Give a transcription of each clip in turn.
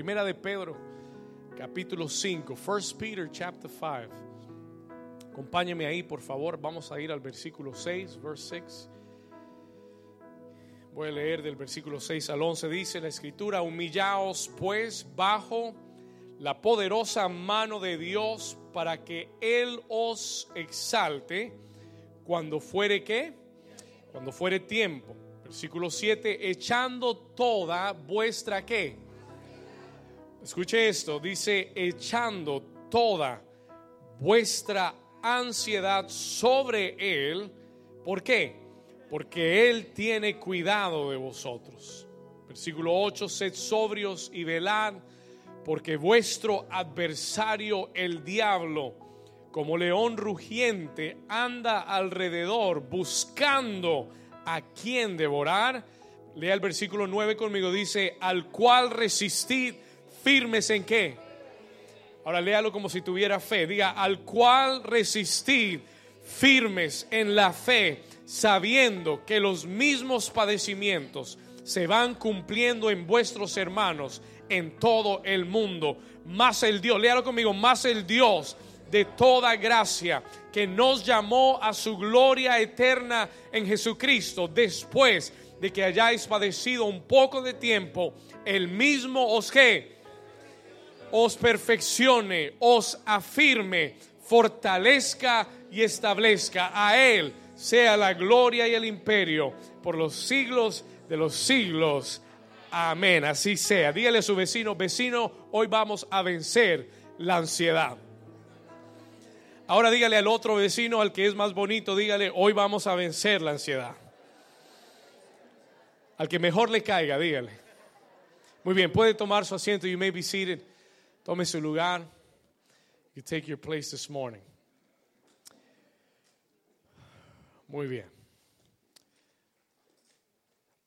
Primera de Pedro, capítulo 5, 1 Peter chapter 5. Acompáñeme ahí, por favor. Vamos a ir al versículo 6, verse 6. Voy a leer del versículo 6 al 11. Dice la escritura, humillaos pues bajo la poderosa mano de Dios para que Él os exalte cuando fuere qué? Cuando fuere tiempo. Versículo 7, echando toda vuestra qué? Escuche esto, dice, echando toda vuestra ansiedad sobre Él. ¿Por qué? Porque Él tiene cuidado de vosotros. Versículo 8, sed sobrios y velad, porque vuestro adversario, el diablo, como león rugiente, anda alrededor buscando a quien devorar. Lea el versículo 9 conmigo, dice, al cual resistid firmes en qué. Ahora léalo como si tuviera fe. Diga, al cual resistid firmes en la fe, sabiendo que los mismos padecimientos se van cumpliendo en vuestros hermanos en todo el mundo. Más el Dios, léalo conmigo, más el Dios de toda gracia que nos llamó a su gloria eterna en Jesucristo después de que hayáis padecido un poco de tiempo, el mismo os que os perfeccione, os afirme, fortalezca y establezca. A Él sea la gloria y el imperio por los siglos de los siglos. Amén. Así sea. Dígale a su vecino, vecino, hoy vamos a vencer la ansiedad. Ahora dígale al otro vecino, al que es más bonito, dígale, hoy vamos a vencer la ansiedad. Al que mejor le caiga, dígale. Muy bien, puede tomar su asiento. You may be seated. Tome su lugar. You take your place this morning. Muy bien.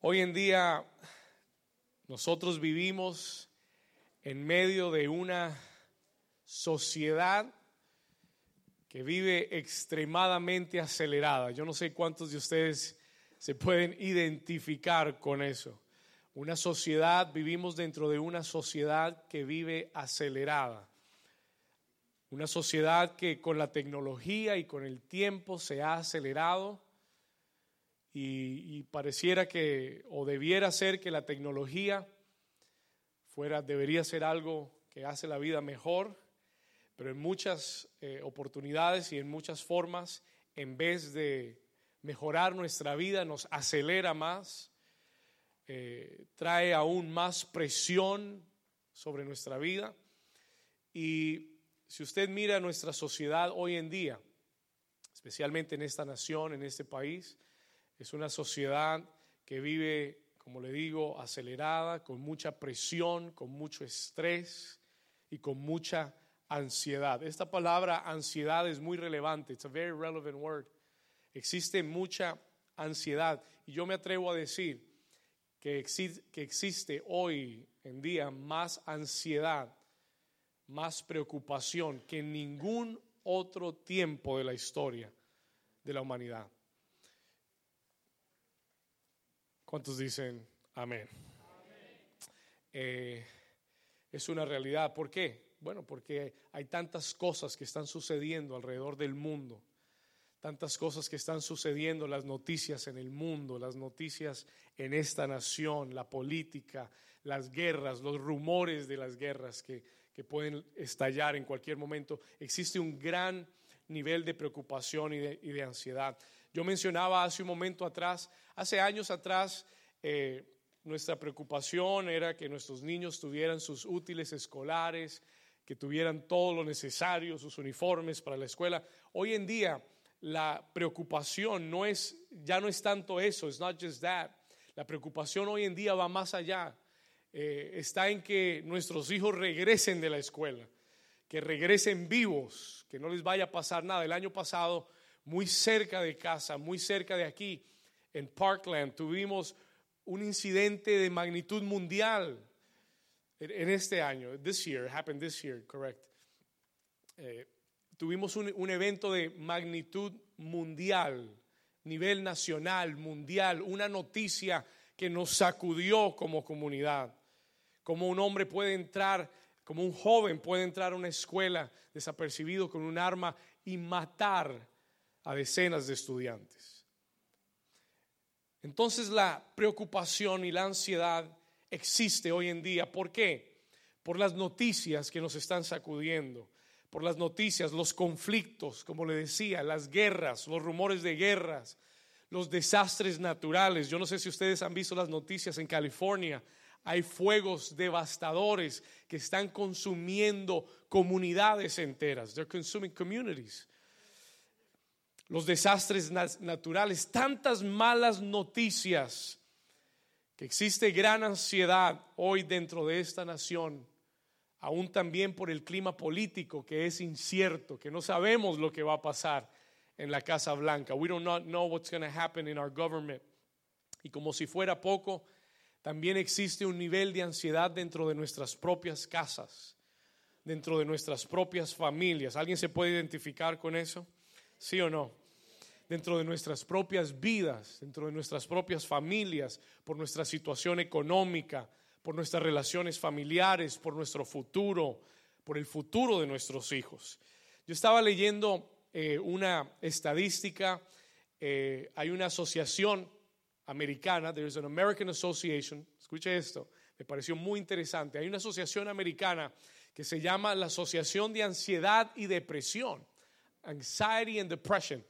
Hoy en día nosotros vivimos en medio de una sociedad que vive extremadamente acelerada. Yo no sé cuántos de ustedes se pueden identificar con eso. Una sociedad, vivimos dentro de una sociedad que vive acelerada. Una sociedad que con la tecnología y con el tiempo se ha acelerado y, pareciera que, o debiera ser que la tecnología fuera, debería ser algo que hace la vida mejor, pero en muchas eh, oportunidades y en muchas formas, en vez de mejorar nuestra vida, nos acelera más eh, trae aún más presión sobre nuestra vida. Y si usted mira nuestra sociedad hoy en día, especialmente en esta nación, en este país, es una sociedad que vive, como le digo, acelerada, con mucha presión, con mucho estrés y con mucha ansiedad. Esta palabra ansiedad es muy relevante, it's a very relevant word. Existe mucha ansiedad y yo me atrevo a decir que existe, hoy en día más ansiedad, más preocupación que en ningún otro tiempo de la historia de la humanidad. ¿Cuántos dicen amén? Eh, es una realidad. ¿Por qué? Bueno, porque hay tantas cosas que están sucediendo alrededor del mundo tantas cosas que están sucediendo, las noticias en el mundo, las noticias en esta nación, la política, las guerras, los rumores de las guerras que, pueden estallar en cualquier momento. Existe un gran nivel de preocupación y de, ansiedad. Yo mencionaba hace un momento atrás, hace años atrás, eh, nuestra preocupación era que nuestros niños tuvieran sus útiles escolares, que tuvieran todo lo necesario, sus uniformes para la escuela. Hoy en día la preocupación no es, ya no es tanto eso, it's not just that. La preocupación hoy en día va más allá. Eh, está en que nuestros hijos regresen de la escuela, que regresen vivos, que no les vaya a pasar nada. El año pasado, muy cerca de casa, muy cerca de aquí, en Parkland, tuvimos un incidente de magnitud mundial en este año. This year, happened this year, correct. Eh, tuvimos un, evento de magnitud mundial, nivel nacional, mundial, una noticia que nos sacudió como comunidad. cómo un hombre puede entrar, como un joven puede entrar a una escuela desapercibido con un arma y matar a decenas de estudiantes. Entonces la preocupación y la ansiedad existe hoy en día. ¿Por qué? Por las noticias que nos están sacudiendo, por las noticias, los conflictos, como le decía, las guerras, los rumores de guerras, los desastres naturales. Yo no sé si ustedes han visto las noticias en California. Hay fuegos devastadores que están consumiendo comunidades enteras. They're consuming communities los desastres naturales, tantas malas noticias, que existe gran ansiedad hoy dentro de esta nación, aún también por el clima político que es incierto, que no sabemos lo que va a pasar en la Casa Blanca. We don't know what's going to happen in our government. Y como si fuera poco, también existe un nivel de ansiedad dentro de nuestras propias casas, dentro de nuestras propias familias. ¿Alguien se puede identificar con eso? ¿Sí o no? Dentro de nuestras propias vidas, dentro de nuestras propias familias, por nuestra situación económica, por nuestras relaciones familiares, por nuestro futuro, por el futuro de nuestros hijos. Yo estaba leyendo eh, una estadística, eh, hay una asociación americana, there's an American Association, escuche esto, me pareció muy interesante, hay una asociación americana que se llama la Asociación de Ansiedad y Depresión. Anxiety and Depression,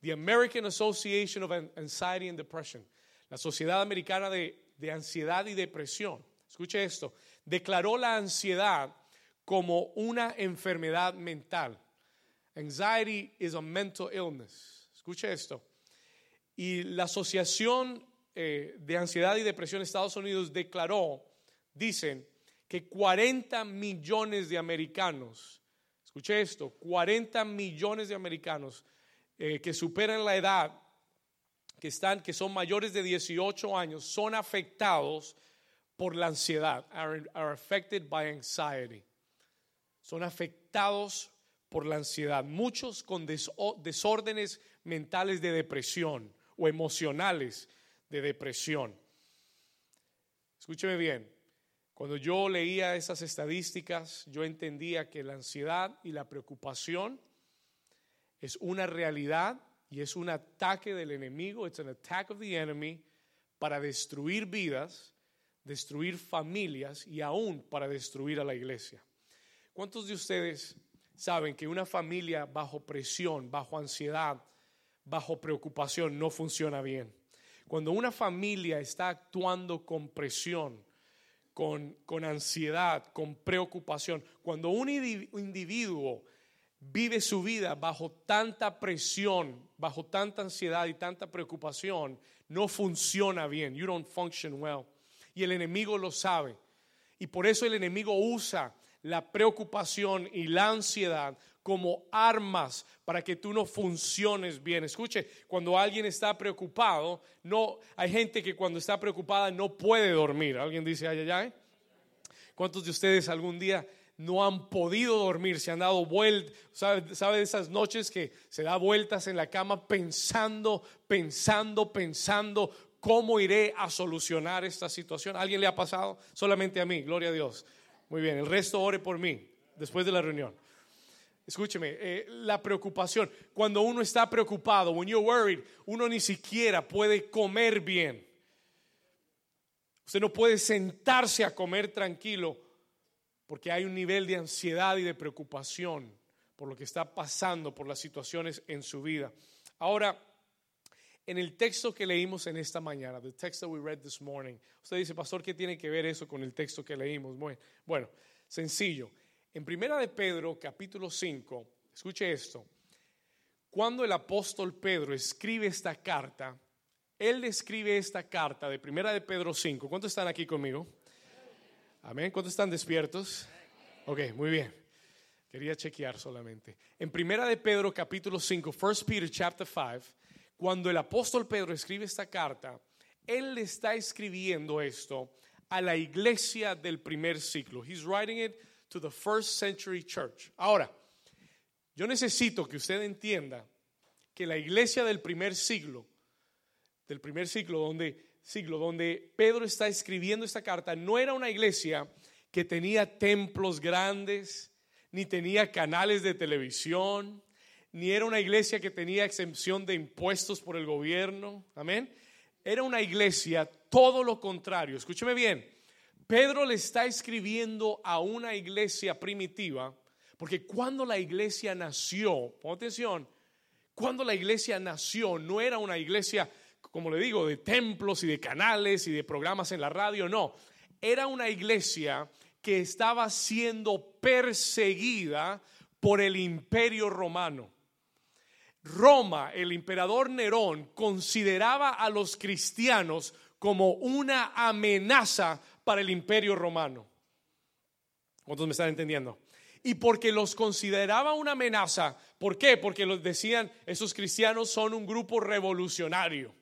the American Association of Anxiety and Depression, la Sociedad Americana de, de Ansiedad y Depresión. Escuche esto, declaró la ansiedad como una enfermedad mental. Anxiety is a mental illness. Escuche esto. Y la Asociación eh, de Ansiedad y Depresión de Estados Unidos declaró, dicen, que 40 millones de americanos Escuche esto, 40 millones de americanos eh, que superan la edad, que, están, que son mayores de 18 años, son afectados por la ansiedad, are, affected by anxiety. Son afectados por la ansiedad, muchos con desórdenes mentales de depresión o emocionales de depresión. Escúcheme bien, cuando yo leía esas estadísticas, yo entendía que la ansiedad y la preocupación es una realidad y es un ataque del enemigo, it's an attack of the enemy para destruir vidas, destruir familias y aún para destruir a la iglesia. ¿Cuántos de ustedes saben que una familia bajo presión, bajo ansiedad, bajo preocupación no funciona bien? Cuando una familia está actuando con presión, con, ansiedad, con preocupación. Cuando un individuo vive su vida bajo tanta presión, bajo tanta ansiedad y tanta preocupación, no funciona bien. You don't function well. Y el enemigo lo sabe. Y por eso el enemigo usa la preocupación y la ansiedad como armas para que tú no funciones bien. Escuche, cuando alguien está preocupado, no hay gente que cuando está preocupada no puede dormir. Alguien dice, ay, ay, ay. ¿Cuántos de ustedes algún día no han podido dormir, se han dado vueltas, ¿sabe, ¿sabe esas noches que se da vueltas en la cama pensando, pensando, pensando cómo iré a solucionar esta situación? ¿Alguien le ha pasado? Solamente a mí, gloria a Dios. Muy bien, el resto ore por mí después de la reunión. Escúcheme, eh, la preocupación. Cuando uno está preocupado, when you're worried, uno ni siquiera puede comer bien. Usted no puede sentarse a comer tranquilo porque hay un nivel de ansiedad y de preocupación por lo que está pasando, por las situaciones en su vida. Ahora, en el texto que leímos en esta mañana, the text that we read this morning, usted dice, pastor, ¿qué tiene que ver eso con el texto que leímos? Bueno, sencillo. En Primera de Pedro, capítulo 5, escuche esto. Cuando el apóstol Pedro escribe esta carta, él escribe esta carta de Primera de Pedro 5. ¿Cuántos están aquí conmigo? Amén. ¿Cuántos están despiertos? Ok, muy bien. Quería chequear solamente. En Primera de Pedro capítulo 5, 1 Peter chapter 5, cuando el apóstol Pedro escribe esta carta, él le está escribiendo esto a la iglesia del primer siglo. He's writing it to the first century church. Ahora, yo necesito que usted entienda que la iglesia del primer siglo, del primer siglo, donde siglo, donde Pedro está escribiendo esta carta, no era una iglesia que tenía templos grandes, ni tenía canales de televisión, ni era una iglesia que tenía exención de impuestos por el gobierno. Amén. Era una iglesia todo lo contrario. Escúcheme bien. Pedro le está escribiendo a una iglesia primitiva, porque cuando la iglesia nació, pon atención, cuando la iglesia nació no era una iglesia, como le digo, de templos y de canales y de programas en la radio, no, era una iglesia que estaba siendo perseguida por el imperio romano. Roma, el emperador Nerón, consideraba a los cristianos como una amenaza para el imperio romano. ¿Cuántos me están entendiendo? Y porque los consideraba una amenaza, ¿por qué? Porque los decían, esos cristianos son un grupo revolucionario.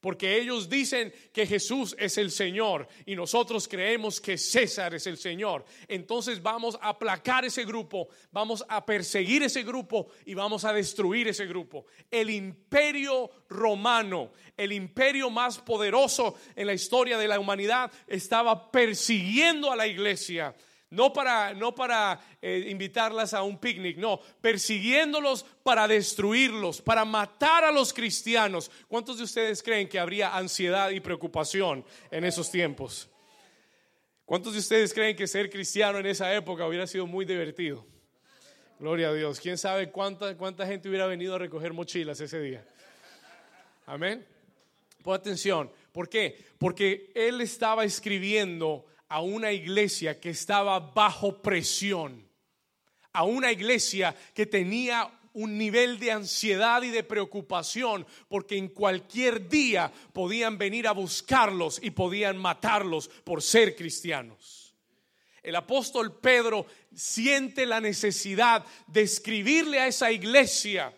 Porque ellos dicen que Jesús es el Señor y nosotros creemos que César es el Señor. Entonces vamos a aplacar ese grupo, vamos a perseguir ese grupo y vamos a destruir ese grupo. El imperio romano, el imperio más poderoso en la historia de la humanidad, estaba persiguiendo a la iglesia no para, no para eh, invitarlas a un picnic, no, persiguiéndolos para destruirlos, para matar a los cristianos. ¿Cuántos de ustedes creen que habría ansiedad y preocupación en esos tiempos? ¿Cuántos de ustedes creen que ser cristiano en esa época hubiera sido muy divertido? Gloria a Dios. ¿Quién sabe cuánta, cuánta gente hubiera venido a recoger mochilas ese día? Amén. Pon atención. ¿Por qué? Porque él estaba escribiendo a una iglesia que estaba bajo presión, a una iglesia que tenía un nivel de ansiedad y de preocupación porque en cualquier día podían venir a buscarlos y podían matarlos por ser cristianos. El apóstol Pedro siente la necesidad de escribirle a esa iglesia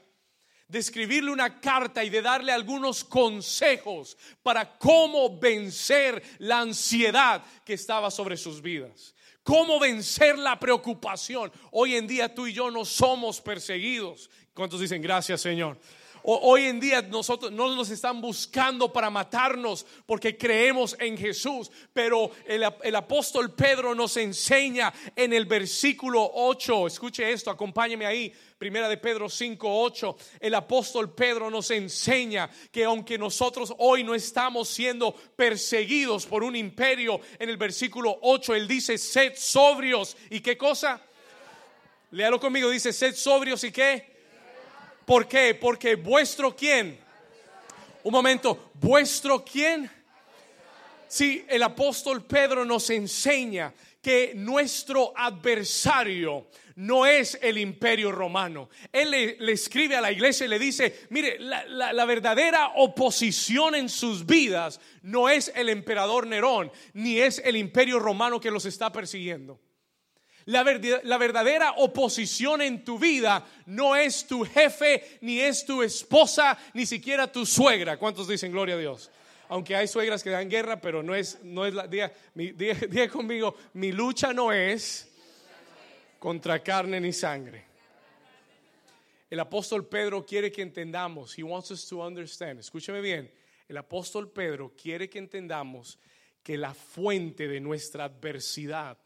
de escribirle una carta y de darle algunos consejos para cómo vencer la ansiedad que estaba sobre sus vidas. Cómo vencer la preocupación. Hoy en día tú y yo no somos perseguidos. ¿Cuántos dicen gracias Señor? Hoy en día nosotros no nos están buscando para matarnos porque creemos en Jesús, pero el, el, apóstol Pedro nos enseña en el versículo 8, escuche esto, acompáñeme ahí, primera de Pedro 5, 8, el apóstol Pedro nos enseña que aunque nosotros hoy no estamos siendo perseguidos por un imperio, en el versículo 8 él dice, sed sobrios, ¿y qué cosa? Léalo conmigo, dice, sed sobrios y qué? ¿Por qué? Porque vuestro quién. Un momento, vuestro quién. Sí, el apóstol Pedro nos enseña que nuestro adversario no es el imperio romano. Él le, escribe a la iglesia y le dice, mire, la, verdadera oposición en sus vidas no es el emperador Nerón, ni es el imperio romano que los está persiguiendo. La, verdadera oposición en tu vida no es tu jefe, ni es tu esposa, ni siquiera tu suegra. ¿Cuántos dicen gloria a Dios? Aunque hay suegras que dan guerra, pero no es, no es la. Diga conmigo, mi lucha no es contra carne ni sangre. El apóstol Pedro quiere que entendamos. He wants us to understand. Escúcheme bien. El apóstol Pedro quiere que entendamos que la fuente de nuestra adversidad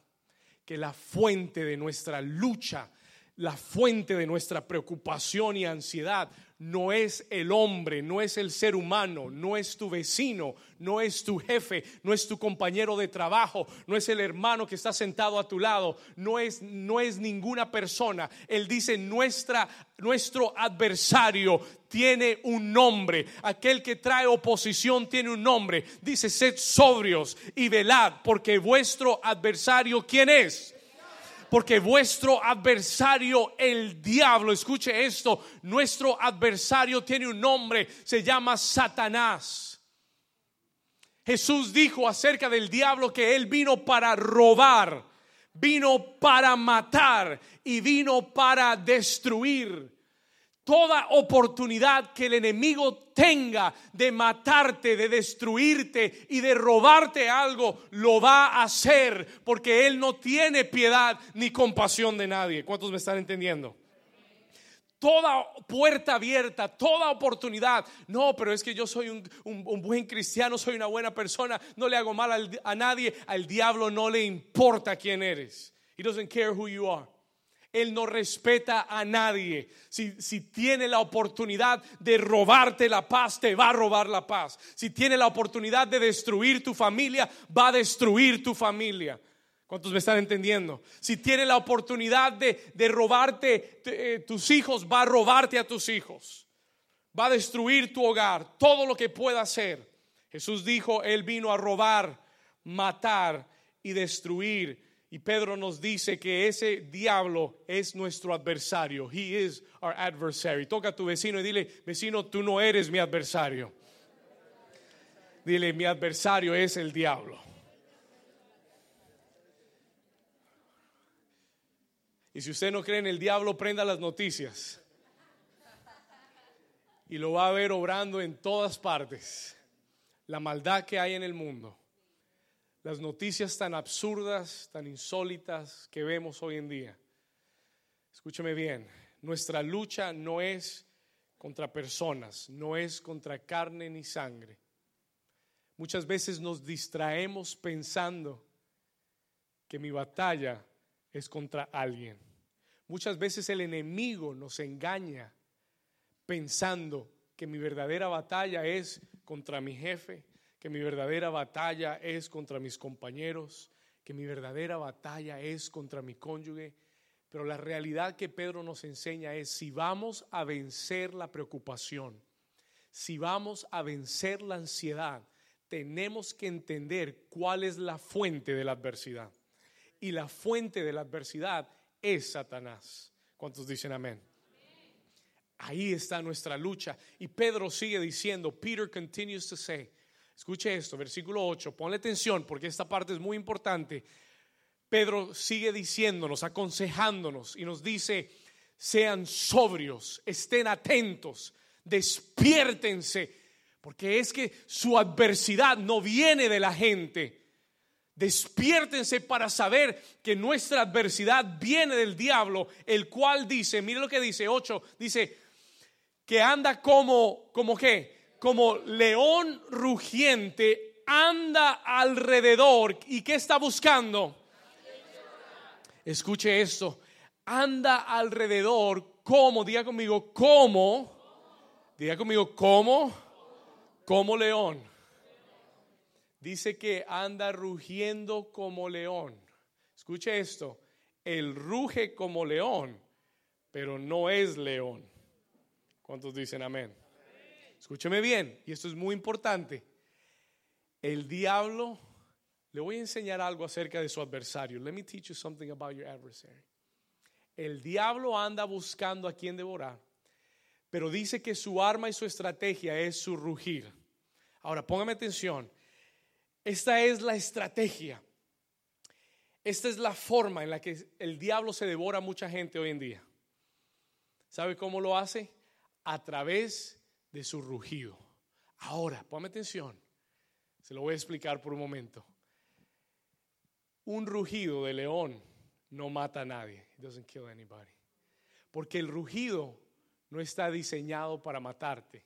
que la fuente de nuestra lucha, la fuente de nuestra preocupación y ansiedad no es el hombre, no es el ser humano, no es tu vecino, no es tu jefe, no es tu compañero de trabajo, no es el hermano que está sentado a tu lado, no es, no es ninguna persona. Él dice, nuestra, nuestro adversario tiene un nombre, aquel que trae oposición tiene un nombre. Dice, sed sobrios y velad, porque vuestro adversario, ¿quién es? Porque vuestro adversario, el diablo, escuche esto, nuestro adversario tiene un nombre, se llama Satanás. Jesús dijo acerca del diablo que él vino para robar, vino para matar y vino para destruir. Toda oportunidad que el enemigo tenga de matarte, de destruirte y de robarte algo, lo va a hacer porque Él no tiene piedad ni compasión de nadie. ¿Cuántos me están entendiendo? toda puerta abierta, toda oportunidad. No, pero es que yo soy un, buen cristiano, soy una buena persona, no le hago mal a nadie. Al diablo no le importa quién eres. He doesn't care who you are. Él no respeta a nadie. Si, si, tiene la oportunidad de robarte la paz, te va a robar la paz. Si tiene la oportunidad de destruir tu familia, va a destruir tu familia. ¿Cuántos me están entendiendo? Si tiene la oportunidad de, de robarte eh, tus hijos, va a robarte a tus hijos. Va a destruir tu hogar, todo lo que pueda hacer. Jesús dijo, Él vino a robar, matar y destruir. Y Pedro nos dice que ese diablo es nuestro adversario. He is our adversary. Toca a tu vecino y dile, vecino, tú no eres mi adversario. Dile, mi adversario es el diablo. Y si usted no cree en el diablo, prenda las noticias. Y lo va a ver obrando en todas partes. La maldad que hay en el mundo las noticias tan absurdas, tan insólitas que vemos hoy en día. Escúcheme bien, nuestra lucha no es contra personas, no es contra carne ni sangre. Muchas veces nos distraemos pensando que mi batalla es contra alguien. Muchas veces el enemigo nos engaña pensando que mi verdadera batalla es contra mi jefe, que mi verdadera batalla es contra mis compañeros, que mi verdadera batalla es contra mi cónyuge. Pero la realidad que Pedro nos enseña es si vamos a vencer la preocupación, si vamos a vencer la ansiedad, tenemos que entender cuál es la fuente de la adversidad. Y la fuente de la adversidad es Satanás. ¿Cuántos dicen amén? Ahí está nuestra lucha. Y Pedro sigue diciendo, Peter continues to say, Escuche esto, versículo 8, ponle atención porque esta parte es muy importante. Pedro sigue diciéndonos, aconsejándonos y nos dice, sean sobrios, estén atentos, despiértense, porque es que su adversidad no viene de la gente. Despiértense para saber que nuestra adversidad viene del diablo, el cual dice, mire lo que dice 8, dice que anda como, como qué, como león rugiente, anda alrededor. ¿Y qué está buscando? Escuche esto. Anda alrededor como, diga conmigo, como, diga conmigo, como, como león. Dice que anda rugiendo como león. Escuche esto. Él ruge como león, pero no es león. ¿Cuántos dicen amén? Escúcheme bien, y esto es muy importante. El diablo, le voy a enseñar algo acerca de su adversario. Let me teach you something about your adversary. El diablo anda buscando a quien devorar, pero dice que su arma y su estrategia es su rugir. Ahora, póngame atención. Esta es la estrategia. Esta es la forma en la que el diablo se devora a mucha gente hoy en día. ¿Sabe cómo lo hace? A través de su rugido. Ahora, ponme atención. Se lo voy a explicar por un momento. Un rugido de león no mata a nadie. It doesn't kill anybody. Porque el rugido no está diseñado para matarte.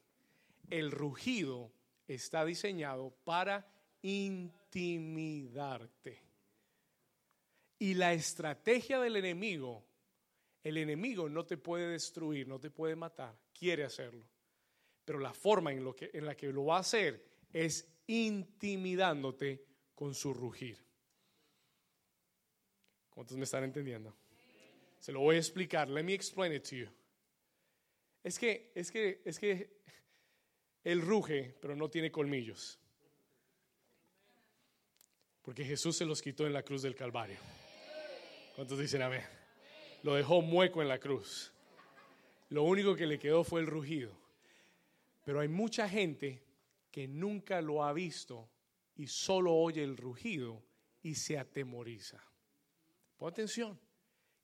El rugido está diseñado para intimidarte. Y la estrategia del enemigo, el enemigo no te puede destruir, no te puede matar, quiere hacerlo pero la forma en, lo que, en la que lo va a hacer es intimidándote con su rugir. ¿Cuántos me están entendiendo? Se lo voy a explicar. Let me explain it to you. Es que, es que, es que él ruge, pero no tiene colmillos. Porque Jesús se los quitó en la cruz del Calvario. ¿Cuántos dicen amén? Lo dejó mueco en la cruz. Lo único que le quedó fue el rugido. Pero hay mucha gente que nunca lo ha visto y solo oye el rugido y se atemoriza. Pon atención.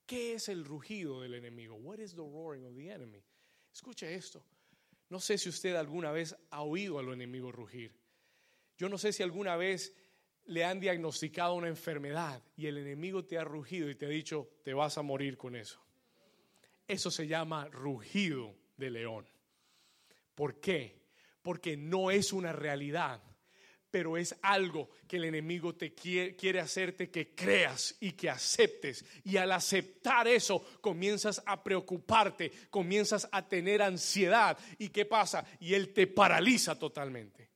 ¿Qué es el rugido del enemigo? What is the roaring of the enemy? Escucha esto. No sé si usted alguna vez ha oído al enemigo rugir. Yo no sé si alguna vez le han diagnosticado una enfermedad y el enemigo te ha rugido y te ha dicho, te vas a morir con eso. Eso se llama rugido de león. ¿Por qué? Porque no es una realidad, pero es algo que el enemigo te quiere, quiere, hacerte que creas y que aceptes. Y al aceptar eso, comienzas a preocuparte, comienzas a tener ansiedad. ¿Y qué pasa? Y él te paraliza totalmente.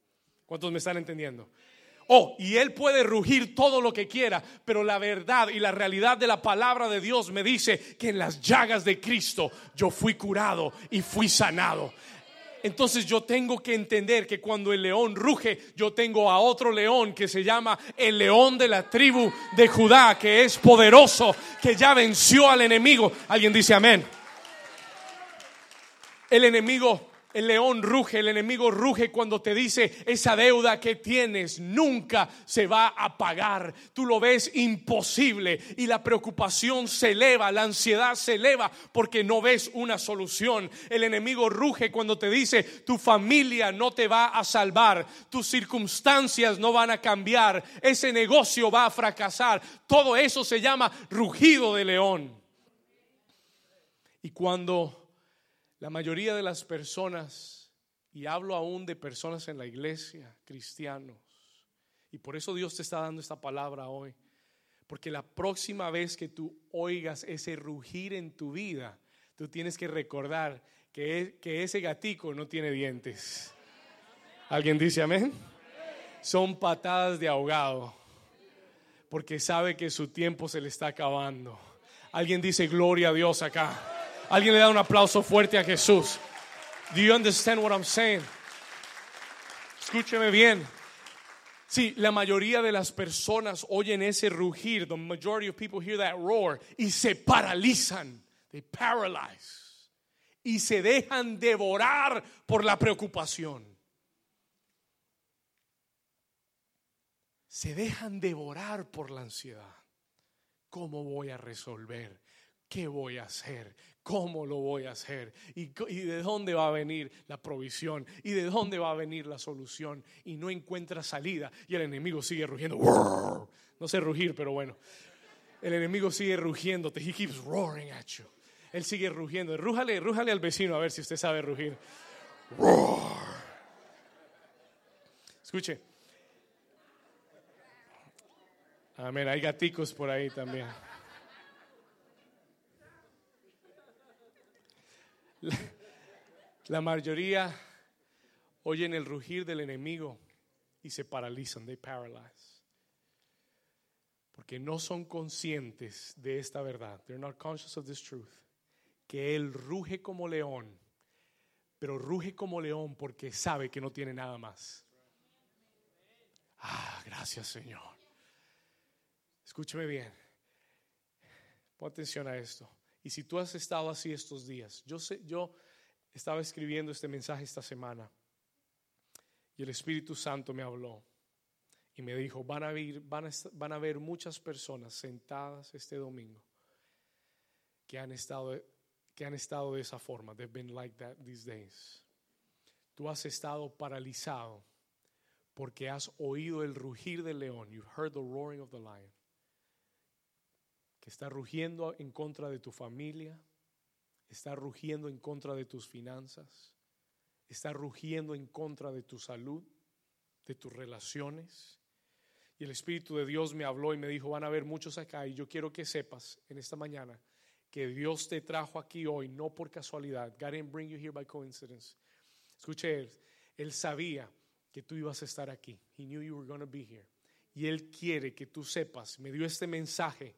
¿Cuántos me están entendiendo? Oh, y él puede rugir todo lo que quiera, pero la verdad y la realidad de la palabra de Dios me dice que en las llagas de Cristo yo fui curado y fui sanado. Entonces yo tengo que entender que cuando el león ruge, yo tengo a otro león que se llama el león de la tribu de Judá, que es poderoso, que ya venció al enemigo. Alguien dice amén. El enemigo el león ruge, el enemigo ruge cuando te dice esa deuda que tienes nunca se va a pagar. Tú lo ves imposible y la preocupación se eleva, la ansiedad se eleva porque no ves una solución. El enemigo ruge cuando te dice tu familia no te va a salvar, tus circunstancias no van a cambiar, ese negocio va a fracasar. Todo eso se llama rugido de león. Y cuando la mayoría de las personas, y hablo aún de personas en la iglesia, cristianos, y por eso Dios te está dando esta palabra hoy, porque la próxima vez que tú oigas ese rugir en tu vida, tú tienes que recordar que, que ese gatico no tiene dientes. ¿Alguien dice amén? Son patadas de ahogado, porque sabe que su tiempo se le está acabando. Alguien dice gloria a Dios acá. Alguien le da un aplauso fuerte a Jesús. Do you understand what I'm saying? Escúcheme bien. Sí, la mayoría de las personas oyen ese rugir. The majority of people hear that roar y se paralizan. They paralyze. Y se dejan devorar por la preocupación. Se dejan devorar por la ansiedad. ¿Cómo voy a resolver? ¿Qué voy a hacer? ¿Cómo lo voy a hacer? ¿Y, de dónde va a venir la provisión? ¿Y de dónde va a venir la solución? Y no encuentra salida. Y el enemigo sigue rugiendo. No sé rugir, pero bueno. El enemigo sigue rugiendo. He keeps roaring at you. Él sigue rugiendo. Rújale, rújale al vecino a ver si usted sabe rugir. Escuche. Amén. Hay gaticos por ahí también. La, mayoría oyen el rugir del enemigo y se paralizan, they paralyze. Porque no son conscientes de esta verdad. They're not conscious of this truth. Que él ruge como león, pero ruge como león porque sabe que no tiene nada más. Ah, gracias Señor. Escúcheme bien. Pon atención a esto. Y si tú has estado así estos días, yo sé, yo estaba escribiendo este mensaje esta semana y el Espíritu Santo me habló y me dijo, van a a, van a ver muchas personas sentadas este domingo que han estado que han estado de esa forma. They've been like that these days. Tú has estado paralizado porque has oído el rugir del león. You've heard the roaring of the lion que está rugiendo en contra de tu familia, está rugiendo en contra de tus finanzas, está rugiendo en contra de tu salud, de tus relaciones. Y el Espíritu de Dios me habló y me dijo, van a haber muchos acá y yo quiero que sepas en esta mañana que Dios te trajo aquí hoy no por casualidad. God didn't bring you here by coincidence. Escuche, él, él sabía que tú ibas a estar aquí. He knew you were going to be here. Y él quiere que tú sepas, me dio este mensaje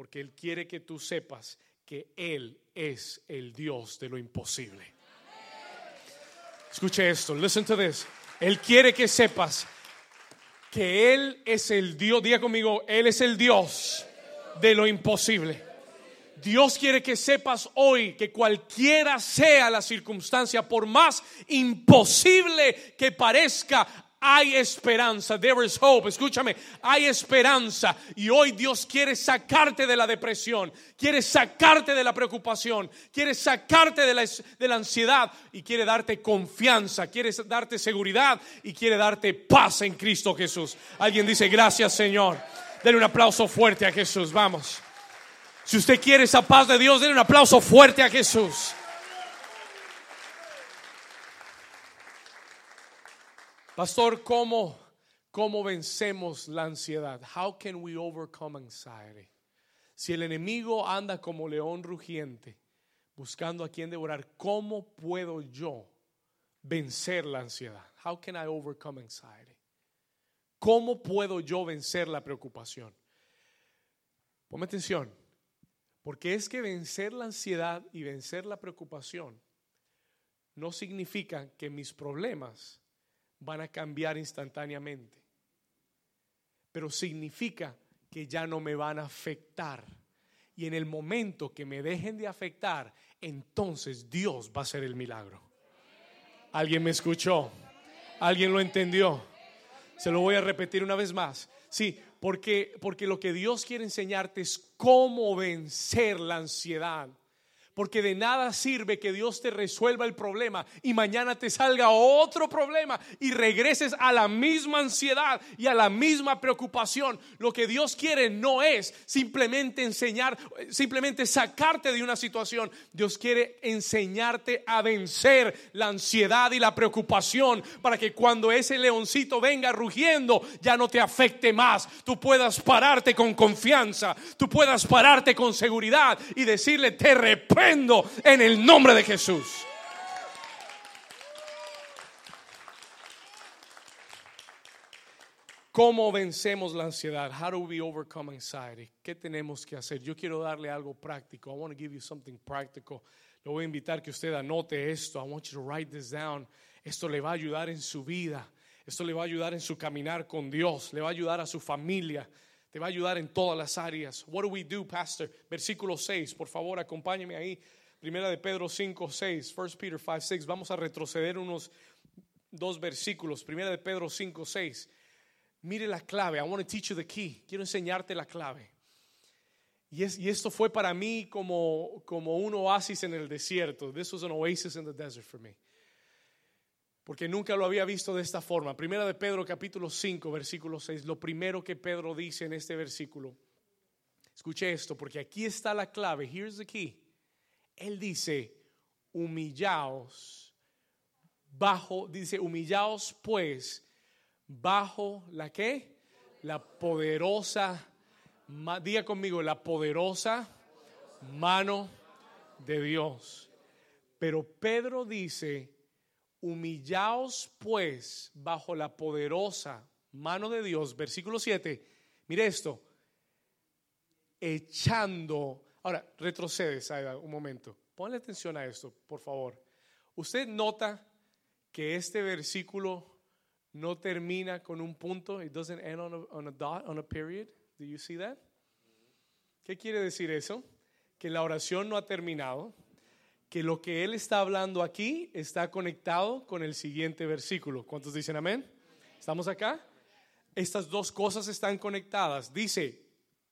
porque Él quiere que tú sepas que Él es el Dios de lo imposible. Escuche esto, listen to this. Él quiere que sepas que Él es el Dios, diga conmigo, Él es el Dios de lo imposible. Dios quiere que sepas hoy que cualquiera sea la circunstancia, por más imposible que parezca, hay esperanza, there is hope. Escúchame, hay esperanza. Y hoy Dios quiere sacarte de la depresión, quiere sacarte de la preocupación, quiere sacarte de la, de la ansiedad y quiere darte confianza, quiere darte seguridad y quiere darte paz en Cristo Jesús. Alguien dice, gracias Señor. Denle un aplauso fuerte a Jesús, vamos. Si usted quiere esa paz de Dios, denle un aplauso fuerte a Jesús. Pastor, ¿cómo, ¿cómo vencemos la ansiedad? How can we overcome anxiety? Si el enemigo anda como león rugiente, buscando a quien devorar, ¿cómo puedo yo vencer la ansiedad? How can I overcome anxiety? ¿Cómo puedo yo vencer la preocupación? Ponme atención, porque es que vencer la ansiedad y vencer la preocupación no significa que mis problemas van a cambiar instantáneamente, pero significa que ya no me van a afectar. Y en el momento que me dejen de afectar, entonces Dios va a hacer el milagro. ¿Alguien me escuchó? ¿Alguien lo entendió? Se lo voy a repetir una vez más. Sí, porque, porque lo que Dios quiere enseñarte es cómo vencer la ansiedad porque de nada sirve que Dios te resuelva el problema y mañana te salga otro problema y regreses a la misma ansiedad y a la misma preocupación. Lo que Dios quiere no es simplemente enseñar, simplemente sacarte de una situación. Dios quiere enseñarte a vencer la ansiedad y la preocupación para que cuando ese leoncito venga rugiendo ya no te afecte más. Tú puedas pararte con confianza, tú puedas pararte con seguridad y decirle, te repito en el nombre de Jesús. ¿Cómo vencemos la ansiedad? How do we overcome anxiety? ¿Qué tenemos que hacer? Yo quiero darle algo práctico. I want to give you something practical. Le voy a invitar que usted anote esto. I want you to write this down. Esto le va a ayudar en su vida. Esto le va a ayudar en su caminar con Dios. Le va a ayudar a su familia. Te va a ayudar en todas las áreas. What do we do, pastor? Versículo 6, por favor, acompáñeme ahí. Primera de Pedro 5, 6, 1 Peter 5, 6. Vamos a retroceder unos dos versículos. Primera de Pedro 5, 6. Mire la clave. I want to teach you the key. Quiero enseñarte la clave. Y, es, y esto fue para mí como, como un oasis en el desierto. This was an oasis in the desert for me porque nunca lo había visto de esta forma. Primera de Pedro capítulo 5, versículo 6, lo primero que Pedro dice en este versículo. Escuche esto, porque aquí está la clave. Here's the key. Él dice, humillaos bajo, dice, humillaos pues bajo la que? La poderosa, diga conmigo, la poderosa mano de Dios. Pero Pedro dice, Humillaos pues bajo la poderosa mano de Dios. Versículo 7. Mire esto. Echando. Ahora, retrocede, Saida, un momento. Ponle atención a esto, por favor. Usted nota que este versículo no termina con un punto. It doesn't end on a, on a dot, on a period. Do you see that? ¿Qué quiere decir eso? Que la oración no ha terminado que lo que él está hablando aquí está conectado con el siguiente versículo. ¿Cuántos dicen amén? ¿Estamos acá? Estas dos cosas están conectadas. Dice,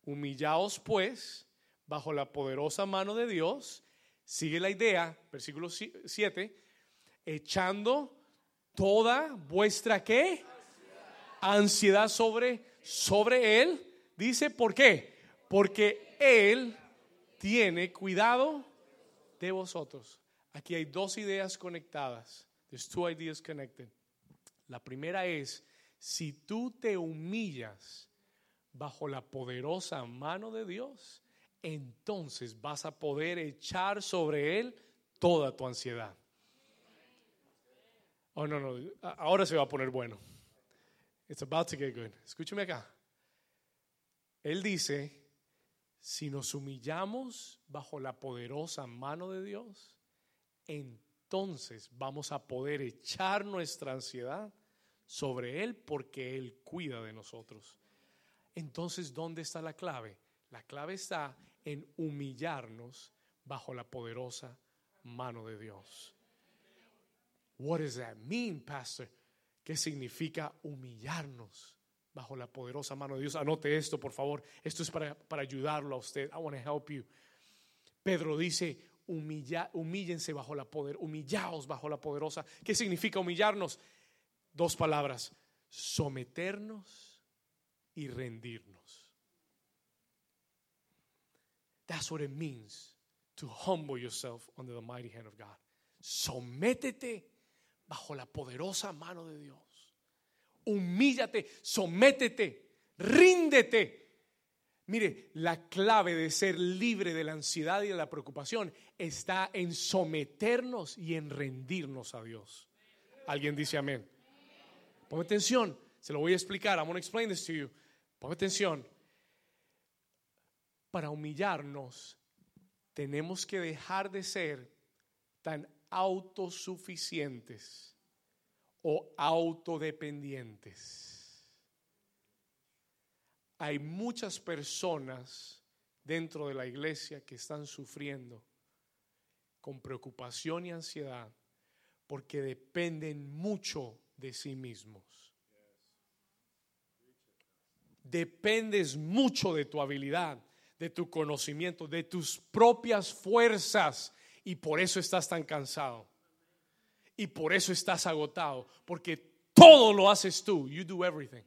humillaos pues bajo la poderosa mano de Dios. Sigue la idea, versículo 7, echando toda vuestra qué? Ansiedad sobre sobre él. Dice, ¿por qué? Porque él tiene cuidado de vosotros. Aquí hay dos ideas conectadas. There's two ideas connected. La primera es, si tú te humillas bajo la poderosa mano de Dios, entonces vas a poder echar sobre Él toda tu ansiedad. Oh, no, no, ahora se va a poner bueno. It's about to get good. Escúchame acá. Él dice, si nos humillamos bajo la poderosa mano de Dios, entonces vamos a poder echar nuestra ansiedad sobre Él porque Él cuida de nosotros. Entonces, ¿dónde está la clave? La clave está en humillarnos bajo la poderosa mano de Dios. What does that mean, pastor? ¿Qué significa humillarnos? Bajo la poderosa mano de Dios. Anote esto, por favor. Esto es para, para ayudarlo a usted. I want to help you. Pedro dice, humilla, humíllense bajo la poder, humillaos bajo la poderosa. ¿Qué significa humillarnos? Dos palabras, someternos y rendirnos. That's what it means to humble yourself under the mighty hand of God. Sométete bajo la poderosa mano de Dios. Humíllate, sométete, ríndete. Mire, la clave de ser libre de la ansiedad y de la preocupación está en someternos y en rendirnos a Dios. Alguien dice amén. Ponme atención, se lo voy a explicar. I'm going to explain this to you. Ponme atención. Para humillarnos, tenemos que dejar de ser tan autosuficientes o autodependientes. Hay muchas personas dentro de la iglesia que están sufriendo con preocupación y ansiedad porque dependen mucho de sí mismos. Dependes mucho de tu habilidad, de tu conocimiento, de tus propias fuerzas y por eso estás tan cansado. Y por eso estás agotado, porque todo lo haces tú. You do everything.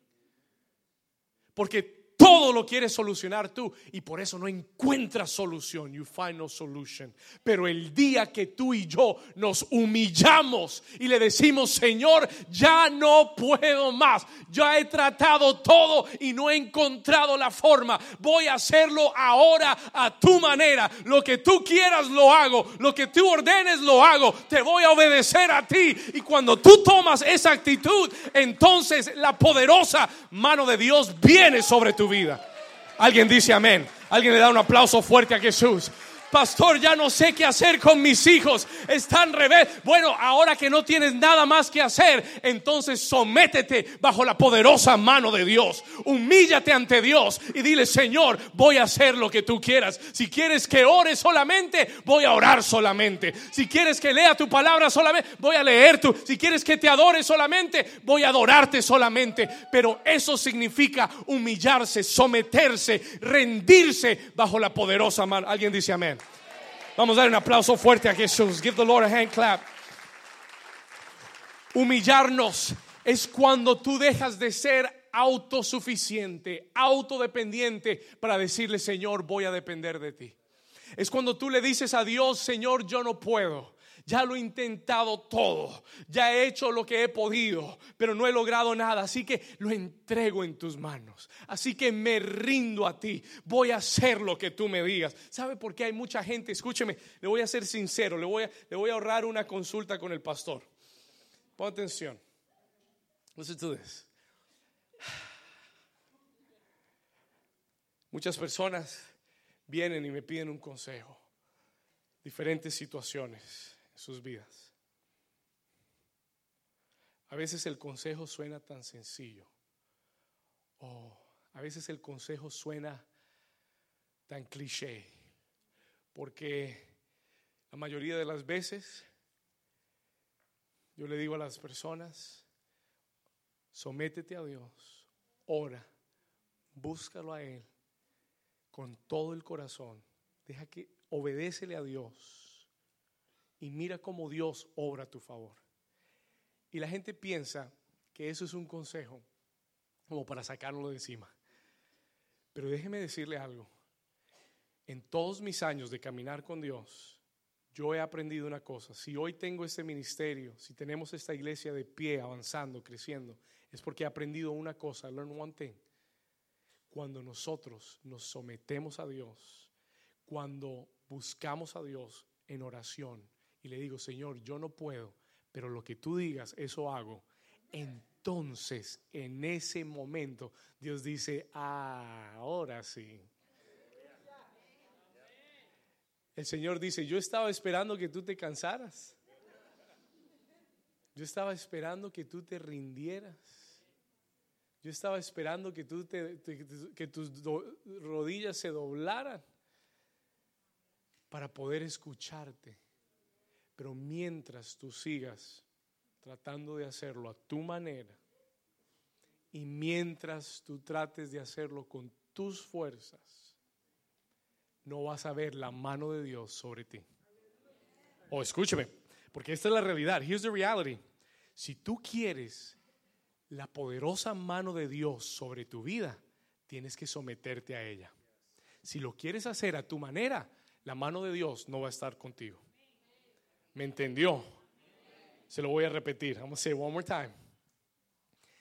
Porque todo lo quieres solucionar tú y por eso no encuentras solución. You find no solution. Pero el día que tú y yo nos humillamos y le decimos, Señor, ya no puedo más. Ya he tratado todo y no he encontrado la forma. Voy a hacerlo ahora a tu manera. Lo que tú quieras lo hago. Lo que tú ordenes lo hago. Te voy a obedecer a ti. Y cuando tú tomas esa actitud, entonces la poderosa mano de Dios viene sobre tu vida. Alguien dice amén. Alguien le da un aplauso fuerte a Jesús pastor, ya no sé qué hacer con mis hijos, están revés. Bueno, ahora que no tienes nada más que hacer, entonces sométete bajo la poderosa mano de Dios. Humíllate ante Dios y dile, Señor, voy a hacer lo que tú quieras. Si quieres que ore solamente, voy a orar solamente. Si quieres que lea tu palabra solamente, voy a leer tu. Si quieres que te adore solamente, voy a adorarte solamente. Pero eso significa humillarse, someterse, rendirse bajo la poderosa mano. Alguien dice amén. Vamos a dar un aplauso fuerte a Jesús. Give the Lord a hand clap. Humillarnos es cuando tú dejas de ser autosuficiente, autodependiente para decirle, Señor, voy a depender de ti. Es cuando tú le dices a Dios, Señor, yo no puedo. Ya lo he intentado todo, ya he hecho lo que he podido, pero no he logrado nada, así que lo entrego en tus manos. Así que me rindo a ti, voy a hacer lo que tú me digas. ¿Sabe por qué hay mucha gente? Escúcheme, le voy a ser sincero, le voy a, le voy a ahorrar una consulta con el pastor. Pon atención. Listen to. Muchas personas vienen y me piden un consejo. Diferentes situaciones sus vidas. A veces el consejo suena tan sencillo. O a veces el consejo suena tan cliché. Porque la mayoría de las veces yo le digo a las personas, sométete a Dios, ora, búscalo a Él con todo el corazón. Deja que obedécele a Dios y mira cómo Dios obra a tu favor. Y la gente piensa que eso es un consejo como para sacarlo de encima. Pero déjeme decirle algo. En todos mis años de caminar con Dios, yo he aprendido una cosa. Si hoy tengo este ministerio, si tenemos esta iglesia de pie, avanzando, creciendo, es porque he aprendido una cosa, learn one thing. Cuando nosotros nos sometemos a Dios, cuando buscamos a Dios en oración, y le digo, Señor, yo no puedo, pero lo que tú digas, eso hago. Entonces, en ese momento, Dios dice, ah, ahora sí. El Señor dice, yo estaba esperando que tú te cansaras. Yo estaba esperando que tú te rindieras. Yo estaba esperando que, tú que tus rodillas se doblaran para poder escucharte. Pero mientras tú sigas tratando de hacerlo a tu manera y mientras tú trates de hacerlo con tus fuerzas, no vas a ver la mano de Dios sobre ti. O oh, escúcheme, porque esta es la realidad. Here's the reality. Si tú quieres la poderosa mano de Dios sobre tu vida, tienes que someterte a ella. Si lo quieres hacer a tu manera, la mano de Dios no va a estar contigo. ¿Me entendió? Se lo voy a repetir. Vamos a say one more time.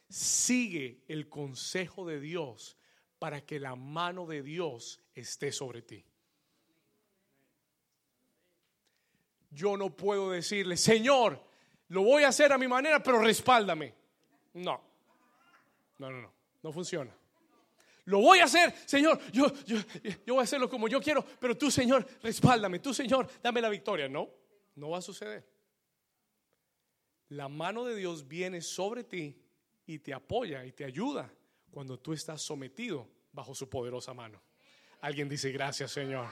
Sigue el consejo de Dios para que la mano de Dios esté sobre ti. Yo no puedo decirle, Señor, lo voy a hacer a mi manera, pero respáldame. No, no, no, no, no funciona. Lo voy a hacer, Señor, yo, yo, yo voy a hacerlo como yo quiero, pero tú, Señor, respáldame, tú, Señor, dame la victoria. No, no va a suceder. La mano de Dios viene sobre ti y te apoya y te ayuda cuando tú estás sometido bajo su poderosa mano. Alguien dice gracias, Señor.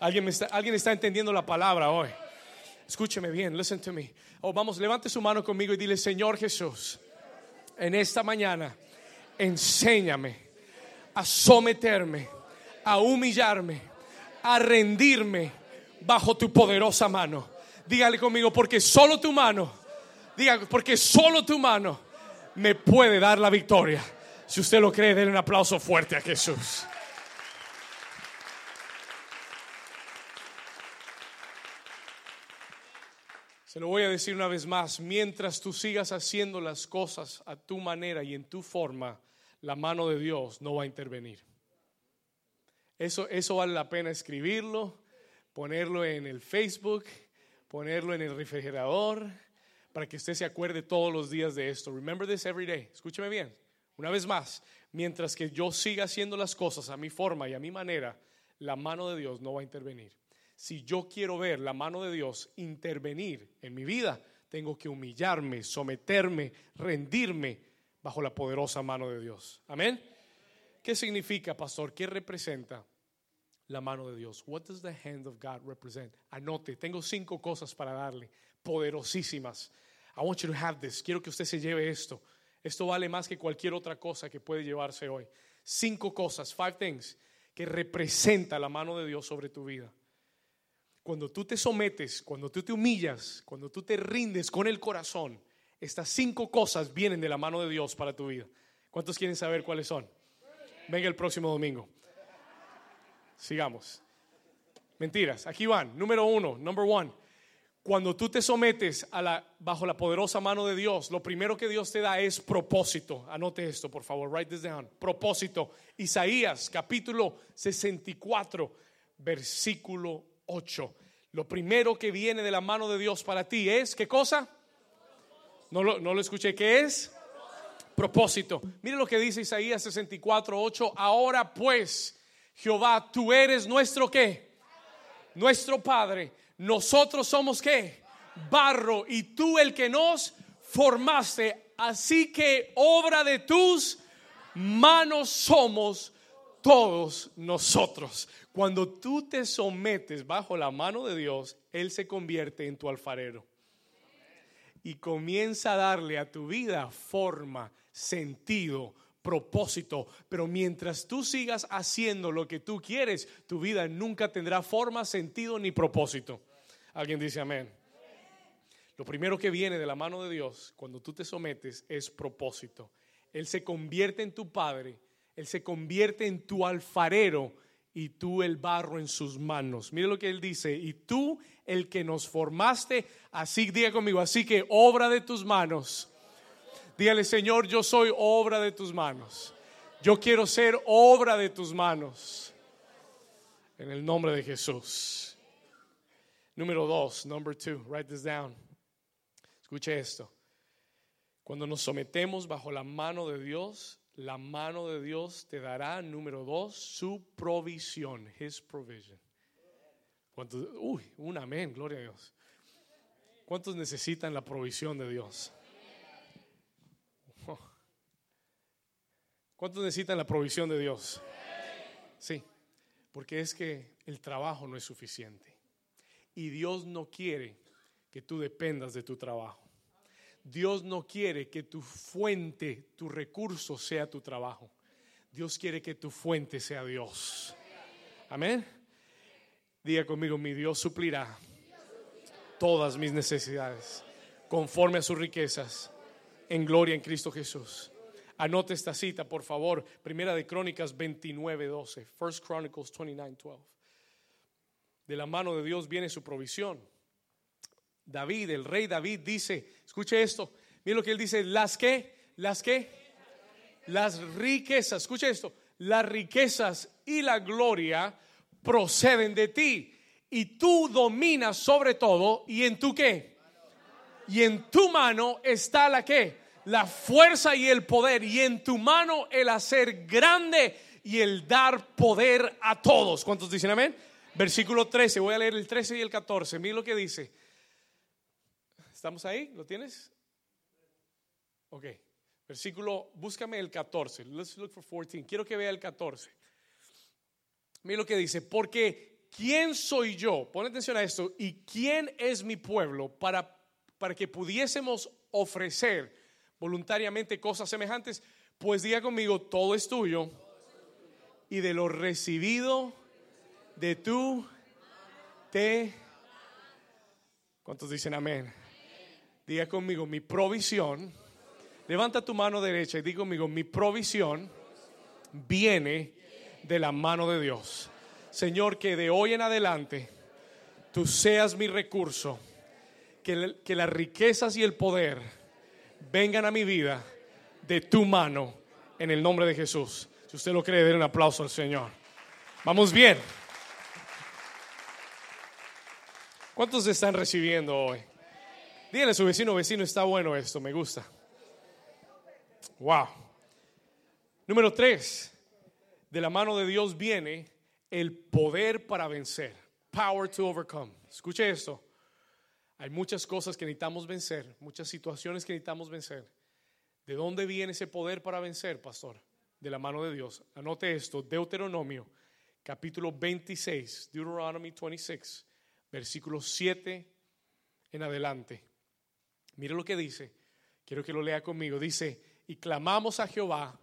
Alguien, está, alguien está entendiendo la palabra hoy. Escúcheme bien, listen to me. Oh, vamos, levante su mano conmigo y dile, Señor Jesús, en esta mañana, enséñame a someterme, a humillarme, a rendirme bajo tu poderosa mano. Dígale conmigo, porque solo tu mano, diga, porque solo tu mano me puede dar la victoria. Si usted lo cree, denle un aplauso fuerte a Jesús. Se lo voy a decir una vez más, mientras tú sigas haciendo las cosas a tu manera y en tu forma, la mano de Dios no va a intervenir. Eso, eso vale la pena escribirlo, ponerlo en el Facebook, ponerlo en el refrigerador, para que usted se acuerde todos los días de esto. Remember this every day. Escúcheme bien. Una vez más, mientras que yo siga haciendo las cosas a mi forma y a mi manera, la mano de Dios no va a intervenir si yo quiero ver la mano de Dios intervenir en mi vida, tengo que humillarme, someterme, rendirme bajo la poderosa mano de Dios. Amén. ¿Qué significa, pastor? ¿Qué representa la mano de Dios? What does the hand of God represent? Anote, tengo cinco cosas para darle, poderosísimas. I want you to have this. Quiero que usted se lleve esto. Esto vale más que cualquier otra cosa que puede llevarse hoy. Cinco cosas, five things, que representa la mano de Dios sobre tu vida. Cuando tú te sometes, cuando tú te humillas, cuando tú te rindes con el corazón, estas cinco cosas vienen de la mano de Dios para tu vida. ¿Cuántos quieren saber cuáles son? Venga el próximo domingo. Sigamos. Mentiras. Aquí van. Número uno, number one. Cuando tú te sometes a la, bajo la poderosa mano de Dios, lo primero que Dios te da es propósito. Anote esto, por favor. Write this down. Propósito. Isaías, capítulo 64, versículo 8. Lo primero que viene de la mano de Dios para ti es, ¿qué cosa? No lo, no lo escuché, ¿qué es? Propósito. Mire lo que dice Isaías 64, 8. Ahora pues, Jehová, tú eres nuestro qué? Nuestro Padre. Nosotros somos qué? Barro y tú el que nos formaste. Así que obra de tus manos somos todos nosotros. Cuando tú te sometes bajo la mano de Dios, Él se convierte en tu alfarero. Y comienza a darle a tu vida forma, sentido, propósito. Pero mientras tú sigas haciendo lo que tú quieres, tu vida nunca tendrá forma, sentido ni propósito. Alguien dice amén. Lo primero que viene de la mano de Dios cuando tú te sometes es propósito. Él se convierte en tu Padre, Él se convierte en tu alfarero y tú el barro en sus manos. Mire lo que él dice, y tú el que nos formaste, así diga conmigo, así que obra de tus manos. Dígale, Señor, yo soy obra de tus manos. Yo quiero ser obra de tus manos. En el nombre de Jesús. Número dos, number two, write this down. Escuche esto. Cuando nos sometemos bajo la mano de Dios, la mano de Dios te dará, número dos, su provisión, His provision. ¿Cuántos, uy, un amén, gloria a Dios. ¿Cuántos necesitan la provisión de Dios? ¿Cuántos necesitan la provisión de Dios? Sí, porque es que el trabajo no es suficiente. Y Dios no quiere que tú dependas de tu trabajo. Dios no quiere que tu fuente, tu recurso sea tu trabajo. Dios quiere que tu fuente sea Dios. Amén. Diga conmigo, mi Dios suplirá todas mis necesidades conforme a sus riquezas en gloria en Cristo Jesús. Anote esta cita, por favor. Primera de Crónicas 29, 12. First Chronicles 29, 12. De la mano de Dios viene su provisión. David, el rey David dice, escuche esto, mire lo que él dice, las que, las que, las riquezas, escuche esto, las riquezas y la gloria proceden de ti y tú dominas sobre todo y en tu qué? Y en tu mano está la qué? La fuerza y el poder y en tu mano el hacer grande y el dar poder a todos. ¿Cuántos dicen amén? Versículo 13, voy a leer el 13 y el 14. Mira lo que dice. ¿Estamos ahí? ¿Lo tienes? Ok. Versículo, búscame el 14. Let's look for 14. Quiero que vea el 14. Mira lo que dice, porque ¿quién soy yo? Pon atención a esto. ¿Y quién es mi pueblo para, para que pudiésemos ofrecer voluntariamente cosas semejantes? Pues diga conmigo, todo es tuyo. Y de lo recibido de tú te... ¿Cuántos dicen amén? Diga conmigo, mi provisión. Levanta tu mano derecha y diga conmigo, mi provisión viene de la mano de Dios. Señor, que de hoy en adelante tú seas mi recurso. Que, que las riquezas y el poder vengan a mi vida de tu mano en el nombre de Jesús. Si usted lo cree, den un aplauso al Señor. Vamos bien. ¿Cuántos están recibiendo hoy? Dígale a su vecino, vecino, está bueno esto, me gusta. Wow. Número tres, de la mano de Dios viene el poder para vencer. Power to overcome. Escuche esto. Hay muchas cosas que necesitamos vencer, muchas situaciones que necesitamos vencer. ¿De dónde viene ese poder para vencer, pastor? De la mano de Dios. Anote esto, Deuteronomio, capítulo 26, Deuteronomy 26, versículo 7 en adelante. Mire lo que dice. Quiero que lo lea conmigo. Dice, y clamamos a Jehová,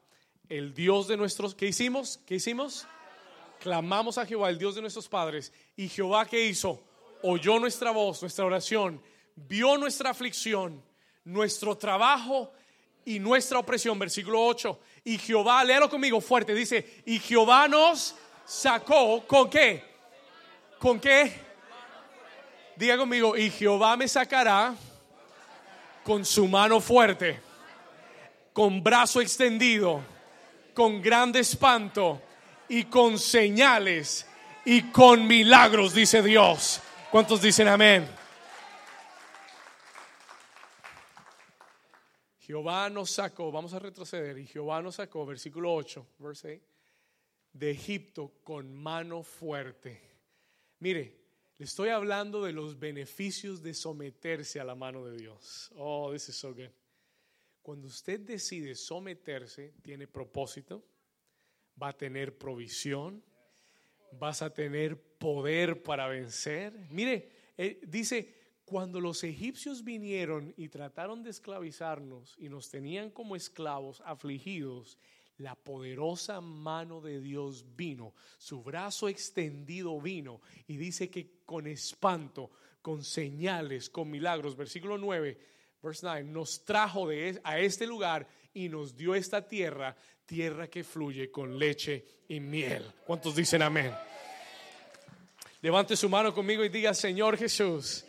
el Dios de nuestros... ¿Qué hicimos? ¿Qué hicimos? Clamamos a Jehová, el Dios de nuestros padres. Y Jehová, ¿qué hizo? Oyó nuestra voz, nuestra oración, vio nuestra aflicción, nuestro trabajo y nuestra opresión. Versículo 8. Y Jehová, léalo conmigo fuerte, dice, y Jehová nos sacó con qué? ¿Con qué? Diga conmigo, y Jehová me sacará con su mano fuerte, con brazo extendido, con grande espanto y con señales y con milagros, dice Dios. ¿Cuántos dicen amén? Jehová nos sacó, vamos a retroceder, y Jehová nos sacó, versículo 8, verse de Egipto con mano fuerte. Mire, le estoy hablando de los beneficios de someterse a la mano de Dios. Oh, this is so good. Cuando usted decide someterse, tiene propósito, va a tener provisión, vas a tener poder para vencer. Mire, eh, dice, cuando los egipcios vinieron y trataron de esclavizarnos y nos tenían como esclavos afligidos, la poderosa mano de Dios vino, su brazo extendido vino y dice que con espanto, con señales, con milagros, versículo 9, verse 9, nos trajo de, a este lugar y nos dio esta tierra, tierra que fluye con leche y miel. ¿Cuántos dicen amén? Levante su mano conmigo y diga, Señor Jesús,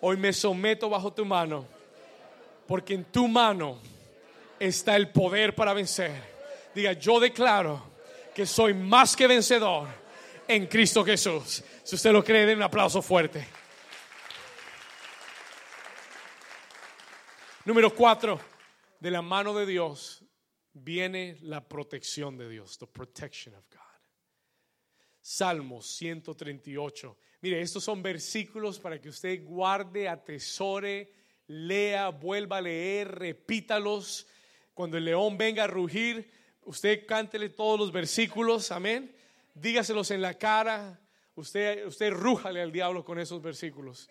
hoy me someto bajo tu mano, porque en tu mano está el poder para vencer Diga, yo declaro que soy más que vencedor en Cristo Jesús. Si usted lo cree, den un aplauso fuerte. Número cuatro, de la mano de Dios viene la protección de Dios, the protection of God. Salmos 138. Mire, estos son versículos para que usted guarde, atesore, lea, vuelva a leer, repítalos. Cuando el león venga a rugir, Usted cántele todos los versículos, amén. Dígaselos en la cara. Usted, usted rújale al diablo con esos versículos.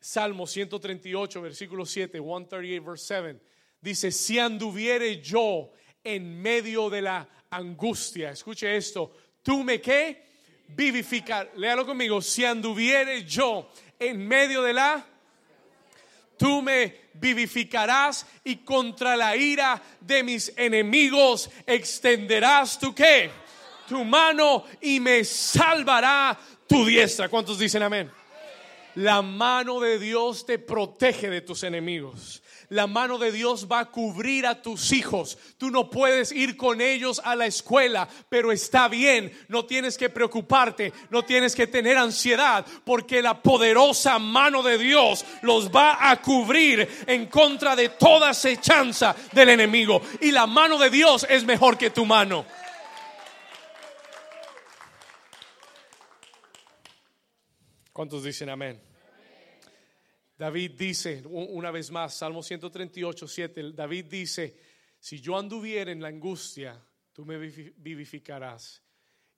Salmo 138, versículo 7, 138, verse 7. Dice, si anduviere yo en medio de la angustia, escuche esto, tú me qué? Vivificar. Léalo conmigo, si anduviere yo en medio de la tú me vivificarás y contra la ira de mis enemigos extenderás tu qué? Tu mano y me salvará tu diestra. ¿Cuántos dicen amén? La mano de Dios te protege de tus enemigos la mano de Dios va a cubrir a tus hijos. Tú no puedes ir con ellos a la escuela, pero está bien, no tienes que preocuparte, no tienes que tener ansiedad, porque la poderosa mano de Dios los va a cubrir en contra de toda acechanza del enemigo. Y la mano de Dios es mejor que tu mano. ¿Cuántos dicen amén? David dice, una vez más, Salmo 138, 7, David dice, si yo anduviera en la angustia, tú me vivificarás.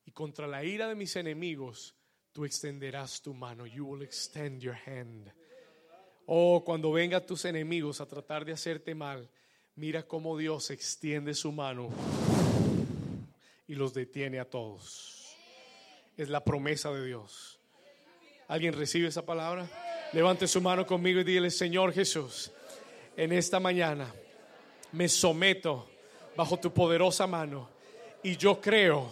Y contra la ira de mis enemigos, tú extenderás tu mano. You will extend your hand. Oh, cuando vengan tus enemigos a tratar de hacerte mal, mira cómo Dios extiende su mano y los detiene a todos. Es la promesa de Dios. ¿Alguien recibe esa palabra? Levante su mano conmigo y dile, Señor Jesús, en esta mañana me someto bajo tu poderosa mano y yo creo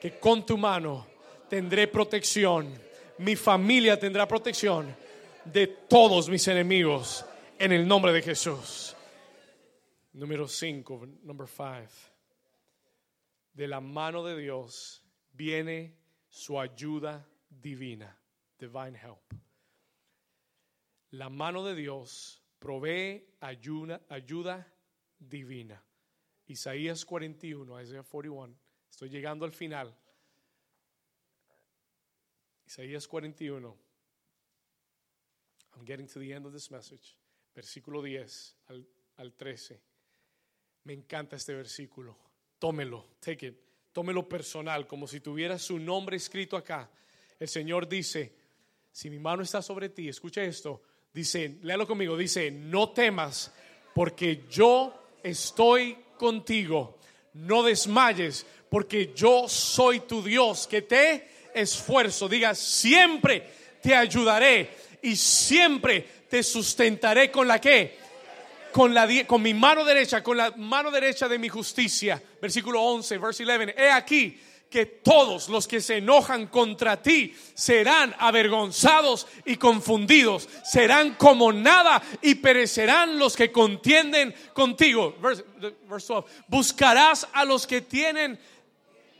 que con tu mano tendré protección, mi familia tendrá protección de todos mis enemigos en el nombre de Jesús. Número 5, número 5. De la mano de Dios viene su ayuda divina, divine help. La mano de Dios provee ayuda, ayuda divina. Isaías 41, Isaías 41. Estoy llegando al final. Isaías 41. I'm getting to the end of this message. Versículo 10 al, al 13. Me encanta este versículo. Tómelo, take it. Tómelo personal, como si tuviera su nombre escrito acá. El Señor dice, si mi mano está sobre ti, escucha esto, Dice, léalo conmigo, dice, no temas porque yo estoy contigo. No desmayes porque yo soy tu Dios que te esfuerzo. Diga, siempre te ayudaré y siempre te sustentaré con la que con, la, con mi mano derecha, con la mano derecha de mi justicia. Versículo 11, verse 11. He aquí que todos los que se enojan contra ti serán avergonzados y confundidos, serán como nada y perecerán los que contienden contigo. Verse, 12. Buscarás a los que tienen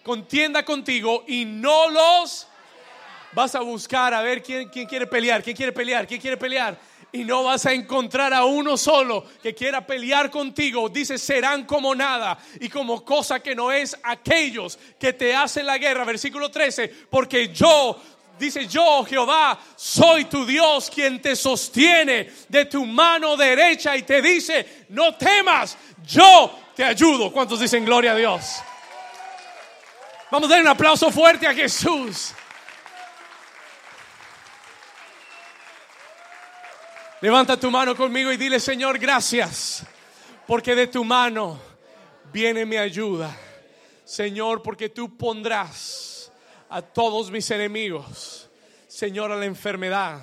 contienda contigo y no los vas a buscar a ver quién, quién quiere pelear, quién quiere pelear, quién quiere pelear y no vas a encontrar a uno solo que quiera pelear contigo. Dice, serán como nada y como cosa que no es aquellos que te hacen la guerra. Versículo 13, porque yo dice yo, Jehová, soy tu Dios quien te sostiene de tu mano derecha y te dice, no temas, yo te ayudo. ¿Cuántos dicen gloria a Dios? Vamos a dar un aplauso fuerte a Jesús. Levanta tu mano conmigo y dile, Señor, gracias, porque de tu mano viene mi ayuda. Señor, porque tú pondrás a todos mis enemigos, Señor, a la enfermedad,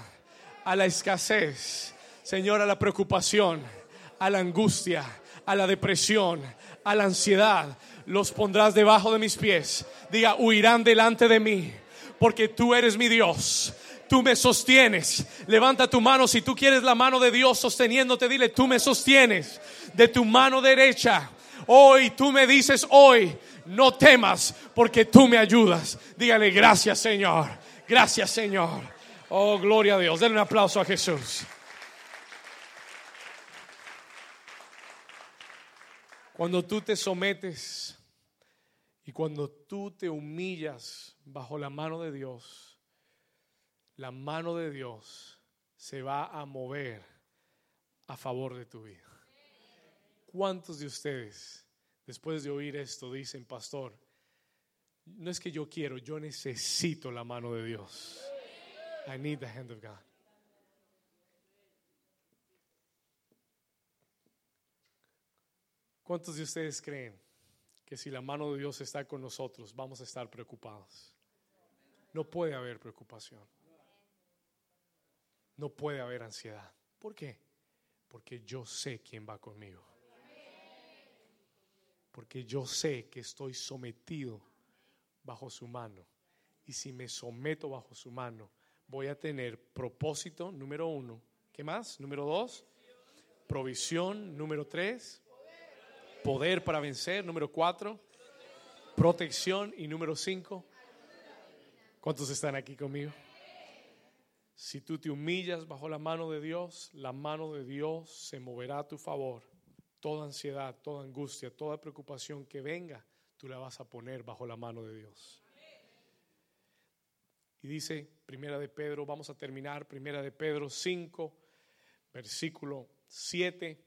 a la escasez, Señor, a la preocupación, a la angustia, a la depresión, a la ansiedad, los pondrás debajo de mis pies. Diga, huirán delante de mí, porque tú eres mi Dios tú me sostienes. Levanta tu mano si tú quieres la mano de Dios sosteniéndote, dile, tú me sostienes de tu mano derecha. Hoy tú me dices, hoy no temas porque tú me ayudas. Dígale, gracias Señor, gracias Señor. Oh, gloria a Dios. Denle un aplauso a Jesús. Cuando tú te sometes y cuando tú te humillas bajo la mano de Dios, la mano de Dios se va a mover a favor de tu vida. ¿Cuántos de ustedes, después de oír esto, dicen, pastor, no es que yo quiero, yo necesito la mano de Dios? I need the hand of God. ¿Cuántos de ustedes creen que si la mano de Dios está con nosotros, vamos a estar preocupados? No puede haber preocupación no puede haber ansiedad. ¿Por qué? Porque yo sé quién va conmigo. Porque yo sé que estoy sometido bajo su mano. Y si me someto bajo su mano, voy a tener propósito número uno. ¿Qué más? Número dos, provisión. Número tres, poder para vencer. Número cuatro, protección. Y número cinco, ¿cuántos están aquí conmigo? Si tú te humillas bajo la mano de Dios, la mano de Dios se moverá a tu favor. Toda ansiedad, toda angustia, toda preocupación que venga, tú la vas a poner bajo la mano de Dios. Y dice, Primera de Pedro, vamos a terminar, Primera de Pedro 5, versículo 7,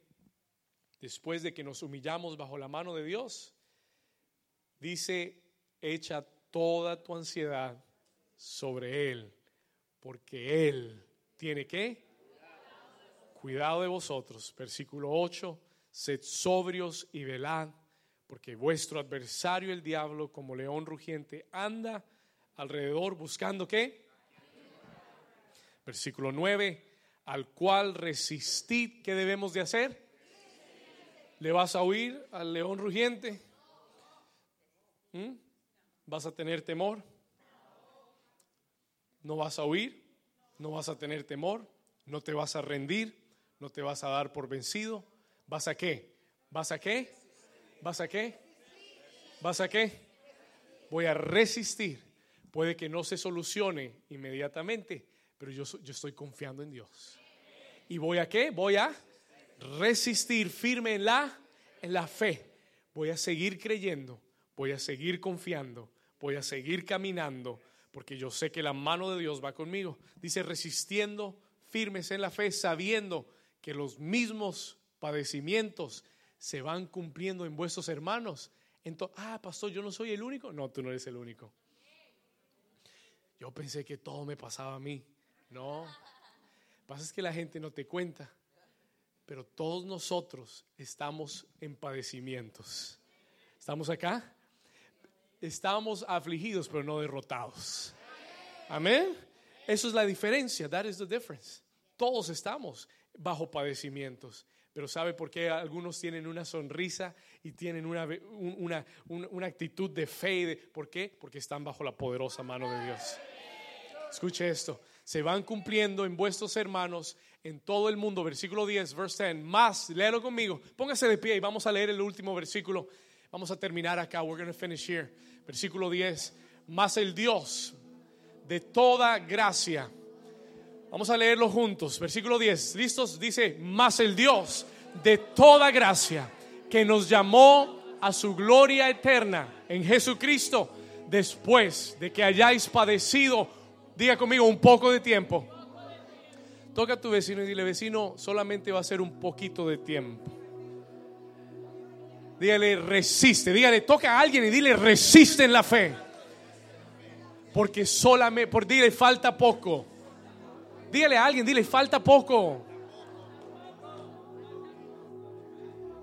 después de que nos humillamos bajo la mano de Dios, dice, echa toda tu ansiedad sobre Él, porque Él tiene que cuidado de vosotros. Versículo 8, sed sobrios y velad, porque vuestro adversario el diablo, como león rugiente, anda alrededor buscando qué? Versículo 9, al cual resistid, ¿qué debemos de hacer? ¿Le vas a huir al león rugiente? ¿Mm? ¿Vas a tener temor? ¿No vas a huir? ¿No vas a tener temor? ¿No te vas a rendir? ¿No te vas a dar por vencido? ¿Vas a qué? ¿Vas a qué? ¿Vas a qué? ¿Vas a qué? Voy a resistir Puede que no se solucione inmediatamente, pero yo, yo estoy confiando en Dios. ¿Y voy a qué? Voy a resistir firme en la, en la fe. Voy a seguir creyendo, voy a seguir confiando, voy a seguir caminando, porque yo sé que la mano de Dios va conmigo. Dice, resistiendo firmes en la fe, sabiendo que los mismos padecimientos se van cumpliendo en vuestros hermanos. Entonces, ah, pastor, yo no soy el único. No, tú no eres el único. Yo pensé que todo me pasaba a mí. No. Pasa es que la gente no te cuenta. Pero todos nosotros estamos en padecimientos. ¿Estamos acá? Estamos afligidos, pero no derrotados. Amén. Eso es la diferencia. That is the difference. Todos estamos bajo padecimientos. Pero ¿sabe por qué algunos tienen una sonrisa y tienen una, una, una, actitud de fe? ¿Por qué? Porque están bajo la poderosa mano de Dios. Escuche esto. Se van cumpliendo en vuestros hermanos en todo el mundo. Versículo 10, verse 10. Más, léelo conmigo. Póngase de pie y vamos a leer el último versículo. Vamos a terminar acá. We're going to finish here. Versículo 10. Más el Dios de toda gracia. Vamos a leerlo juntos. Versículo 10. ¿Listos? Dice, más el Dios de toda gracia que nos llamó a su gloria eterna en Jesucristo después de que hayáis padecido Diga conmigo un poco de tiempo. Toca a tu vecino y dile, vecino, solamente va a ser un poquito de tiempo. Dígale, resiste. Dígale, toca a alguien y dile, resiste en la fe. Porque solamente, por dile, falta poco. Dígale a alguien, dile, falta poco.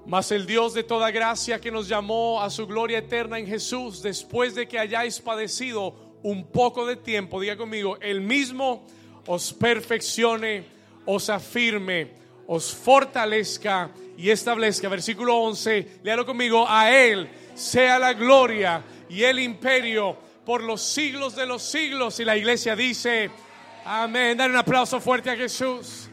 Mas el Dios de toda gracia que nos llamó a su gloria eterna en Jesús, después de que hayáis padecido un poco de tiempo, diga conmigo, el mismo os perfeccione, os afirme, os fortalezca y establezca. Versículo 11, léalo conmigo, a Él sea la gloria y el imperio por los siglos de los siglos. Y la iglesia dice, amén. Dale un aplauso fuerte a Jesús.